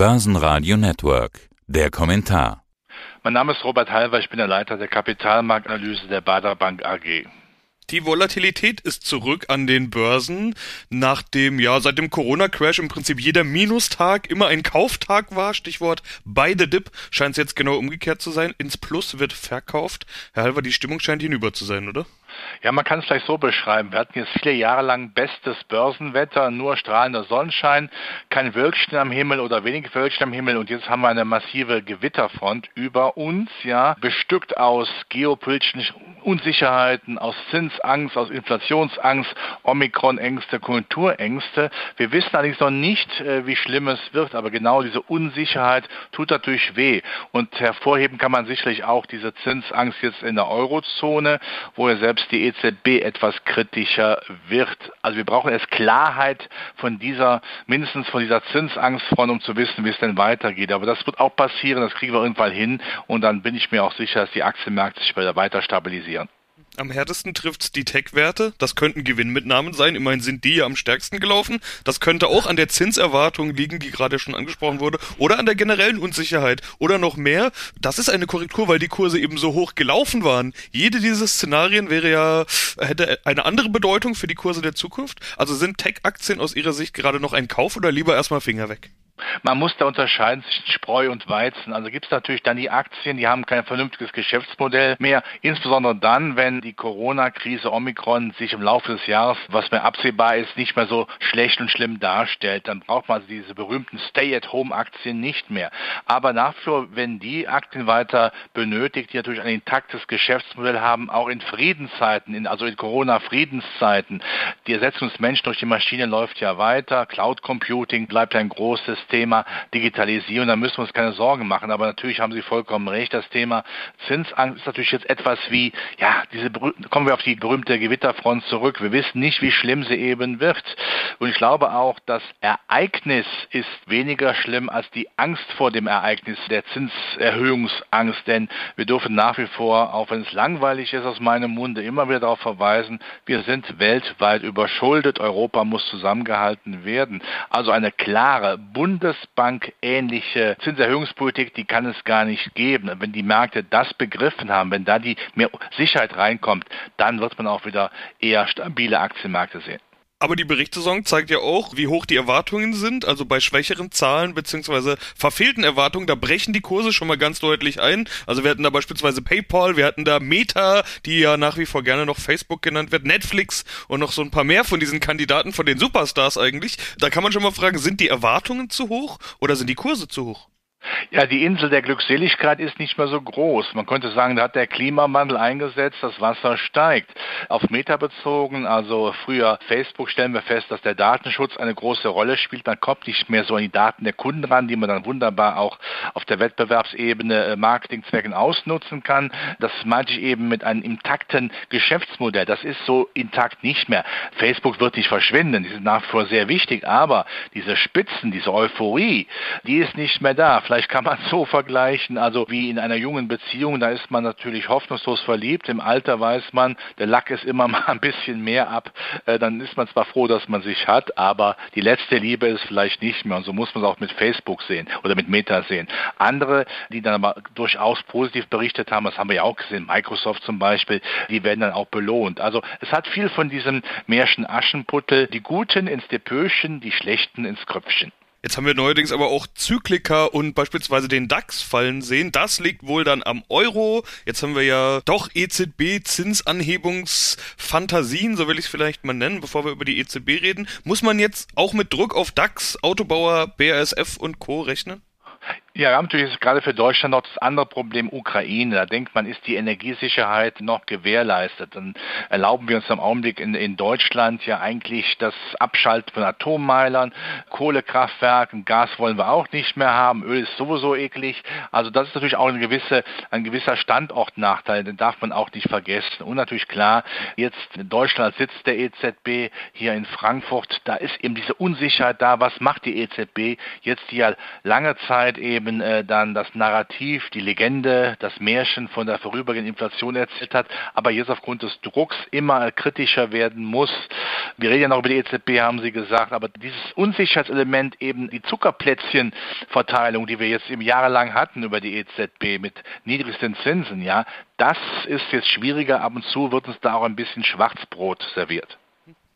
Börsenradio Network. Der Kommentar. Mein Name ist Robert Halver, ich bin der Leiter der Kapitalmarktanalyse der Bader Bank AG. Die Volatilität ist zurück an den Börsen, nachdem ja seit dem Corona-Crash im Prinzip jeder Minustag immer ein Kauftag war. Stichwort Buy the Dip scheint es jetzt genau umgekehrt zu sein. Ins Plus wird verkauft. Herr Halver, die Stimmung scheint hinüber zu sein, oder? Ja, man kann es vielleicht so beschreiben. Wir hatten jetzt viele Jahre lang bestes Börsenwetter, nur strahlender Sonnenschein, kein Wölkchen am Himmel oder wenig Wölkchen am Himmel und jetzt haben wir eine massive Gewitterfront über uns, ja, bestückt aus geopolitischen Unsicherheiten, aus Zinsangst, aus Inflationsangst, Omikron-Ängste, Konjunkturängste. Wir wissen allerdings noch nicht, äh, wie schlimm es wird, aber genau diese Unsicherheit tut natürlich weh. Und hervorheben kann man sicherlich auch diese Zinsangst jetzt in der Eurozone, wo ja selbst die EZB etwas kritischer wird. Also wir brauchen erst Klarheit von dieser, mindestens von dieser Zinsangstfront, um zu wissen, wie es denn weitergeht. Aber das wird auch passieren, das kriegen wir irgendwann hin und dann bin ich mir auch sicher, dass die Aktienmärkte sich weiter stabilisieren. Am härtesten trifft's die Tech-Werte. Das könnten Gewinnmitnahmen sein. Immerhin sind die ja am stärksten gelaufen. Das könnte auch an der Zinserwartung liegen, die gerade schon angesprochen wurde, oder an der generellen Unsicherheit oder noch mehr. Das ist eine Korrektur, weil die Kurse eben so hoch gelaufen waren. Jede dieser Szenarien wäre ja hätte eine andere Bedeutung für die Kurse der Zukunft. Also sind Tech-Aktien aus Ihrer Sicht gerade noch ein Kauf oder lieber erstmal Finger weg? Man muss da unterscheiden zwischen Spreu und Weizen. Also gibt es natürlich dann die Aktien, die haben kein vernünftiges Geschäftsmodell mehr, insbesondere dann, wenn die Corona-Krise Omikron sich im Laufe des Jahres, was mir absehbar ist, nicht mehr so schlecht und schlimm darstellt. Dann braucht man also diese berühmten Stay-at-Home-Aktien nicht mehr. Aber dafür, wenn die Aktien weiter benötigt, die natürlich ein intaktes Geschäftsmodell haben, auch in Friedenszeiten, in, also in Corona-Friedenszeiten, die Ersetzung des Menschen durch die Maschine läuft ja weiter, Cloud Computing bleibt ein großes Thema Digitalisierung, da müssen wir uns keine Sorgen machen. Aber natürlich haben Sie vollkommen recht. Das Thema Zinsangst ist natürlich jetzt etwas wie, ja, diese, kommen wir auf die berühmte Gewitterfront zurück. Wir wissen nicht, wie schlimm sie eben wird. Und ich glaube auch, das Ereignis ist weniger schlimm als die Angst vor dem Ereignis, der Zinserhöhungsangst. Denn wir dürfen nach wie vor, auch wenn es langweilig ist aus meinem Munde, immer wieder darauf verweisen, wir sind weltweit überschuldet. Europa muss zusammengehalten werden. Also eine klare Bund Bundesbank ähnliche Zinserhöhungspolitik, die kann es gar nicht geben. Wenn die Märkte das begriffen haben, wenn da die mehr Sicherheit reinkommt, dann wird man auch wieder eher stabile Aktienmärkte sehen. Aber die Berichtssaison zeigt ja auch, wie hoch die Erwartungen sind. Also bei schwächeren Zahlen beziehungsweise verfehlten Erwartungen, da brechen die Kurse schon mal ganz deutlich ein. Also wir hatten da beispielsweise PayPal, wir hatten da Meta, die ja nach wie vor gerne noch Facebook genannt wird, Netflix und noch so ein paar mehr von diesen Kandidaten, von den Superstars eigentlich. Da kann man schon mal fragen, sind die Erwartungen zu hoch oder sind die Kurse zu hoch? Ja, die Insel der Glückseligkeit ist nicht mehr so groß. Man könnte sagen, da hat der Klimawandel eingesetzt, das Wasser steigt. Auf Meta bezogen, also früher Facebook, stellen wir fest, dass der Datenschutz eine große Rolle spielt. Man kommt nicht mehr so an die Daten der Kunden ran, die man dann wunderbar auch auf der Wettbewerbsebene äh, Marketingzwecken ausnutzen kann. Das meinte ich eben mit einem intakten Geschäftsmodell. Das ist so intakt nicht mehr. Facebook wird nicht verschwinden, die sind nach wie vor sehr wichtig, aber diese Spitzen, diese Euphorie, die ist nicht mehr da Vielleicht kann man es so vergleichen, also wie in einer jungen Beziehung, da ist man natürlich hoffnungslos verliebt. Im Alter weiß man, der Lack ist immer mal ein bisschen mehr ab. Äh, dann ist man zwar froh, dass man sich hat, aber die letzte Liebe ist vielleicht nicht mehr. Und so muss man es auch mit Facebook sehen oder mit Meta sehen. Andere, die dann aber durchaus positiv berichtet haben, das haben wir ja auch gesehen, Microsoft zum Beispiel, die werden dann auch belohnt. Also es hat viel von diesem Märchen Aschenputtel, die Guten ins Depöchen, die Schlechten ins Kröpfchen. Jetzt haben wir neuerdings aber auch Zyklika und beispielsweise den DAX fallen sehen. Das liegt wohl dann am Euro. Jetzt haben wir ja doch EZB-Zinsanhebungsfantasien, so will ich es vielleicht mal nennen, bevor wir über die EZB reden. Muss man jetzt auch mit Druck auf DAX, Autobauer, BASF und Co. rechnen? Ja, wir haben natürlich gerade für Deutschland noch das andere Problem Ukraine. Da denkt man, ist die Energiesicherheit noch gewährleistet. Dann erlauben wir uns im Augenblick in, in Deutschland ja eigentlich das Abschalten von Atommeilern, Kohlekraftwerken, Gas wollen wir auch nicht mehr haben, Öl ist sowieso eklig. Also das ist natürlich auch eine gewisse, ein gewisser Standortnachteil, den darf man auch nicht vergessen. Und natürlich klar, jetzt in Deutschland Sitz der EZB, hier in Frankfurt, da ist eben diese Unsicherheit da, was macht die EZB jetzt, die ja lange Zeit eben eben äh, dann das Narrativ, die Legende, das Märchen von der vorübergehenden Inflation erzählt hat, aber jetzt aufgrund des Drucks immer kritischer werden muss. Wir reden ja noch über die EZB, haben Sie gesagt, aber dieses Unsicherheitselement eben die Zuckerplätzchenverteilung, die wir jetzt im jahrelang hatten über die EZB mit niedrigsten Zinsen, ja, das ist jetzt schwieriger. Ab und zu wird uns da auch ein bisschen Schwarzbrot serviert.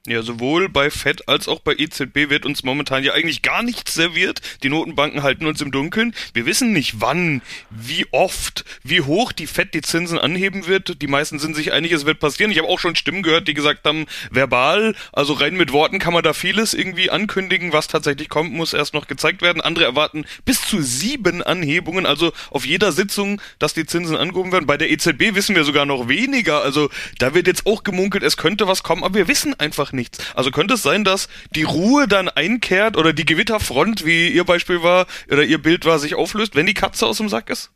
Ja, sowohl bei FED als auch bei EZB wird uns momentan ja eigentlich gar nichts serviert. Die Notenbanken halten uns im Dunkeln. Wir wissen nicht, wann, wie oft, wie hoch die FED die Zinsen anheben wird. Die meisten sind sich einig, es wird passieren. Ich habe auch schon Stimmen gehört, die gesagt haben, verbal, also rein mit Worten kann man da vieles irgendwie ankündigen. Was tatsächlich kommt, muss erst noch gezeigt werden. Andere erwarten bis zu sieben Anhebungen, also auf jeder Sitzung, dass die Zinsen angehoben werden. Bei der EZB wissen wir sogar noch weniger. Also da wird jetzt auch gemunkelt, es könnte was kommen, aber wir wissen einfach nichts. Also könnte es sein, dass die Ruhe dann einkehrt oder die Gewitterfront, wie ihr Beispiel war, oder ihr Bild war, sich auflöst, wenn die Katze aus dem Sack ist?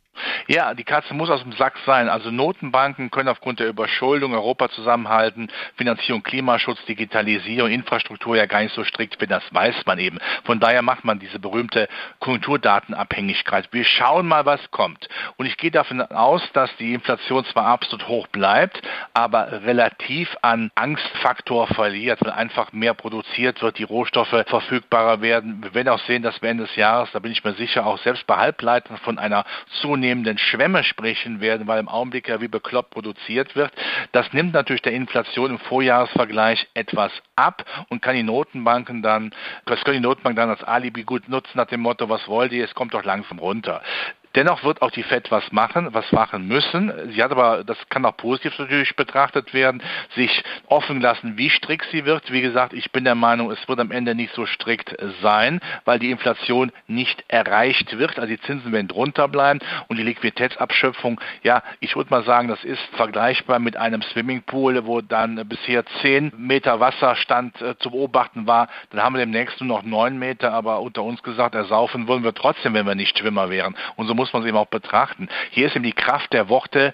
Ja, die Katze muss aus dem Sack sein. Also Notenbanken können aufgrund der Überschuldung Europa zusammenhalten, Finanzierung, Klimaschutz, Digitalisierung, Infrastruktur ja gar nicht so strikt bin, das weiß man eben. Von daher macht man diese berühmte Konjunkturdatenabhängigkeit. Wir schauen mal, was kommt. Und ich gehe davon aus, dass die Inflation zwar absolut hoch bleibt, aber relativ an Angstfaktor verliert, weil einfach mehr produziert wird, die Rohstoffe verfügbarer werden. Wir werden auch sehen, dass wir Ende des Jahres, da bin ich mir sicher, auch selbst bei Halbleitern von einer zunehmenden zunehmenden Schwämme sprechen werden, weil im Augenblick ja wie bekloppt produziert wird. Das nimmt natürlich der Inflation im Vorjahresvergleich etwas ab und kann die Notenbanken dann, das können die Notenbanken dann als Alibi gut nutzen nach dem Motto, was wollt ihr, es kommt doch langsam runter. Dennoch wird auch die FED was machen, was machen müssen. Sie hat aber, das kann auch positiv natürlich betrachtet werden, sich offen lassen, wie strikt sie wird. Wie gesagt, ich bin der Meinung, es wird am Ende nicht so strikt sein, weil die Inflation nicht erreicht wird. Also die Zinsen werden drunter bleiben und die Liquiditätsabschöpfung, ja, ich würde mal sagen, das ist vergleichbar mit einem Swimmingpool, wo dann bisher zehn Meter Wasserstand äh, zu beobachten war. Dann haben wir demnächst nur noch neun Meter, aber unter uns gesagt, ersaufen wollen wir trotzdem, wenn wir nicht Schwimmer wären. Und so muss man es eben auch betrachten. Hier ist eben die Kraft der Worte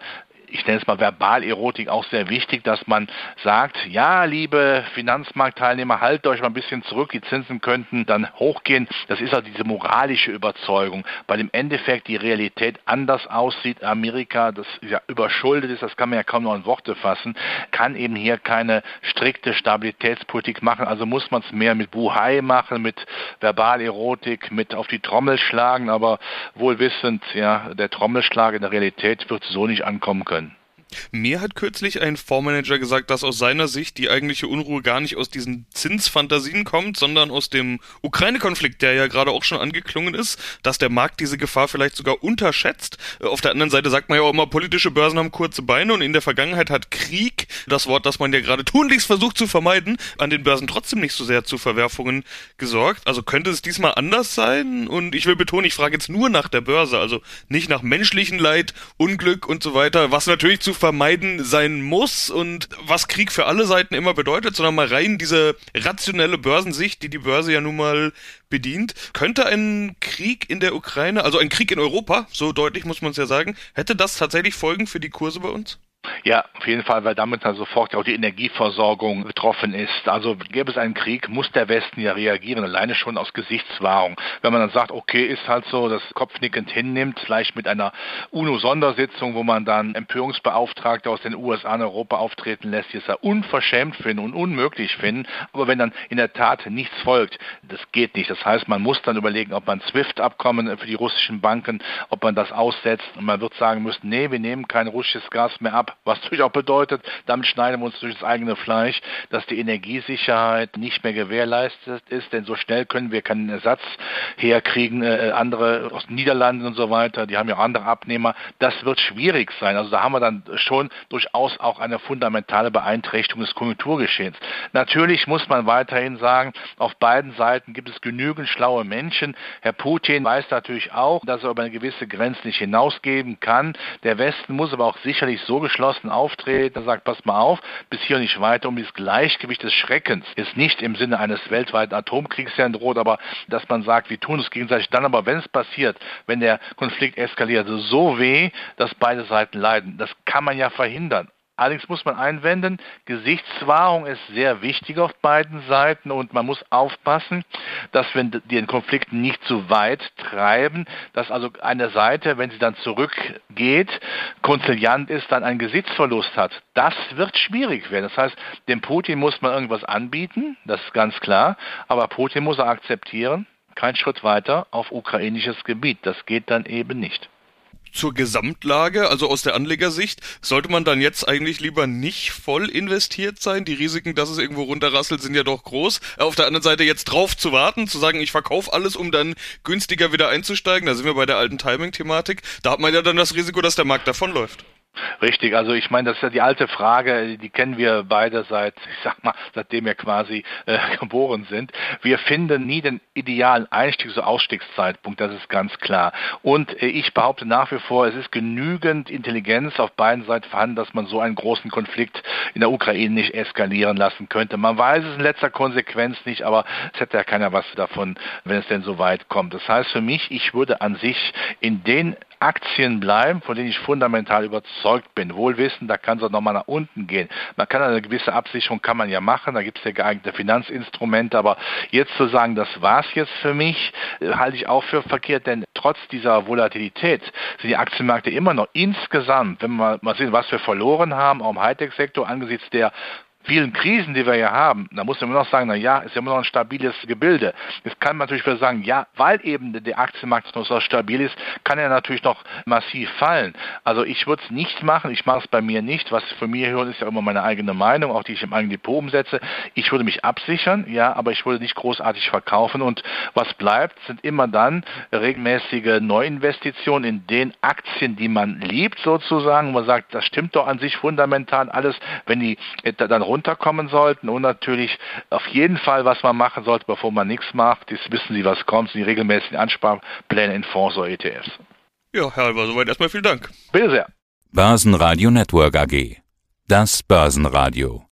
ich nenne es mal Verbalerotik auch sehr wichtig, dass man sagt, ja, liebe Finanzmarktteilnehmer, haltet euch mal ein bisschen zurück, die Zinsen könnten dann hochgehen. Das ist auch diese moralische Überzeugung, weil im Endeffekt die Realität anders aussieht. Amerika, das ja überschuldet ist, das kann man ja kaum noch in Worte fassen, kann eben hier keine strikte Stabilitätspolitik machen. Also muss man es mehr mit Buhai machen, mit Verbalerotik, mit auf die Trommel schlagen, aber wohl wissend, ja, der Trommelschlag in der Realität wird so nicht ankommen können. Mir hat kürzlich ein Fondsmanager gesagt, dass aus seiner Sicht die eigentliche Unruhe gar nicht aus diesen Zinsfantasien kommt, sondern aus dem Ukraine-Konflikt, der ja gerade auch schon angeklungen ist, dass der Markt diese Gefahr vielleicht sogar unterschätzt. Äh, auf der anderen Seite sagt man ja auch immer, politische Börsen haben kurze Beine und in der Vergangenheit hat Krieg, das Wort, das man ja gerade tunlichst versucht zu vermeiden, an den Börsen trotzdem nicht so sehr zu Verwerfungen gesorgt. Also könnte es diesmal anders sein? Und ich will betonen, ich frage jetzt nur nach der Börse, also nicht nach menschlichen Leid, Unglück und so weiter, was natürlich zu vermeiden sein muss und was Krieg für alle Seiten immer bedeutet, sondern mal rein diese rationelle Börsensicht, die die Börse ja nun mal bedient. Könnte ein Krieg in der Ukraine, also ein Krieg in Europa, so deutlich muss man es ja sagen, hätte das tatsächlich Folgen für die Kurse bei uns? Ja, auf jeden Fall, weil damit dann sofort auch die Energieversorgung betroffen ist. Also gäbe es einen Krieg, muss der Westen ja reagieren, alleine schon aus Gesichtswahrung. Wenn man dann sagt, okay, ist halt so, das kopfnickend hinnimmt, vielleicht mit einer UNO-Sondersitzung, wo man dann Empörungsbeauftragte aus den USA und Europa auftreten lässt, die es ja unverschämt finden und unmöglich finden. Aber wenn dann in der Tat nichts folgt, das geht nicht. Das heißt, man muss dann überlegen, ob man SWIFT-Abkommen für die russischen Banken, ob man das aussetzt. Und man wird sagen müssen, nee, wir nehmen kein russisches Gas mehr ab was natürlich auch bedeutet, damit schneiden wir uns durch das eigene Fleisch, dass die Energiesicherheit nicht mehr gewährleistet ist, denn so schnell können wir keinen Ersatz herkriegen. Äh, andere aus den Niederlanden und so weiter, die haben ja andere Abnehmer. Das wird schwierig sein. Also da haben wir dann schon durchaus auch eine fundamentale Beeinträchtigung des Konjunkturgeschehens. Natürlich muss man weiterhin sagen, auf beiden Seiten gibt es genügend schlaue Menschen. Herr Putin weiß natürlich auch, dass er über eine gewisse Grenze nicht hinausgeben kann. Der Westen muss aber auch sicherlich so geschlossen geschlossen auftreten, er sagt, pass mal auf, bis hier nicht weiter, um dieses Gleichgewicht des Schreckens ist nicht im Sinne eines weltweiten Atomkriegs ja droht, aber dass man sagt, wir tun es gegenseitig dann aber, wenn es passiert, wenn der Konflikt eskaliert, so weh, dass beide Seiten leiden. Das kann man ja verhindern. Allerdings muss man einwenden, Gesichtswahrung ist sehr wichtig auf beiden Seiten und man muss aufpassen, dass wir den Konflikt nicht zu weit treiben, dass also eine Seite, wenn sie dann zurückgeht, konziliant ist, dann einen Gesichtsverlust hat. Das wird schwierig werden. Das heißt, dem Putin muss man irgendwas anbieten, das ist ganz klar, aber Putin muss er akzeptieren, kein Schritt weiter auf ukrainisches Gebiet. Das geht dann eben nicht zur Gesamtlage, also aus der Anlegersicht, sollte man dann jetzt eigentlich lieber nicht voll investiert sein? Die Risiken, dass es irgendwo runterrasselt, sind ja doch groß. Auf der anderen Seite jetzt drauf zu warten, zu sagen, ich verkaufe alles, um dann günstiger wieder einzusteigen, da sind wir bei der alten Timing-Thematik. Da hat man ja dann das Risiko, dass der Markt davonläuft. Richtig, also ich meine, das ist ja die alte Frage, die kennen wir beide seit, ich sag mal, seitdem wir quasi äh, geboren sind. Wir finden nie den idealen Einstiegs- oder Ausstiegszeitpunkt, das ist ganz klar. Und äh, ich behaupte nach wie vor, es ist genügend Intelligenz auf beiden Seiten vorhanden, dass man so einen großen Konflikt in der Ukraine nicht eskalieren lassen könnte. Man weiß es in letzter Konsequenz nicht, aber es hätte ja keiner was davon, wenn es denn so weit kommt. Das heißt für mich, ich würde an sich in den Aktien bleiben, von denen ich fundamental überzeugt bin. Wohl wissen, da kann es auch nochmal nach unten gehen. Man kann eine gewisse Absicherung kann man ja machen, da gibt es ja geeignete Finanzinstrumente, aber jetzt zu sagen, das war's jetzt für mich, äh, halte ich auch für verkehrt, denn trotz dieser Volatilität sind die Aktienmärkte immer noch insgesamt, wenn wir mal sehen, was wir verloren haben, auch im Hightech-Sektor angesichts der vielen Krisen, die wir ja haben, da muss man immer noch sagen, na ja, ist ja immer noch ein stabiles Gebilde. Jetzt kann man natürlich wieder sagen, ja, weil eben der Aktienmarkt noch so stabil ist, kann er natürlich noch massiv fallen. Also ich würde es nicht machen, ich mache es bei mir nicht. Was für mich hören, ist ja immer meine eigene Meinung, auch die ich im eigenen Depot umsetze. Ich würde mich absichern, ja, aber ich würde nicht großartig verkaufen und was bleibt, sind immer dann regelmäßige Neuinvestitionen in den Aktien, die man liebt sozusagen, man sagt, das stimmt doch an sich fundamental alles, wenn die dann runterkommen sollten und natürlich auf jeden Fall, was man machen sollte, bevor man nichts macht, ist wissen Sie, was kommt, sind die regelmäßigen Ansparpläne in Fonds oder ETFs. Ja, Herr Alber, soweit erstmal vielen Dank. Bitte sehr. Börsenradio Network AG. Das Börsenradio.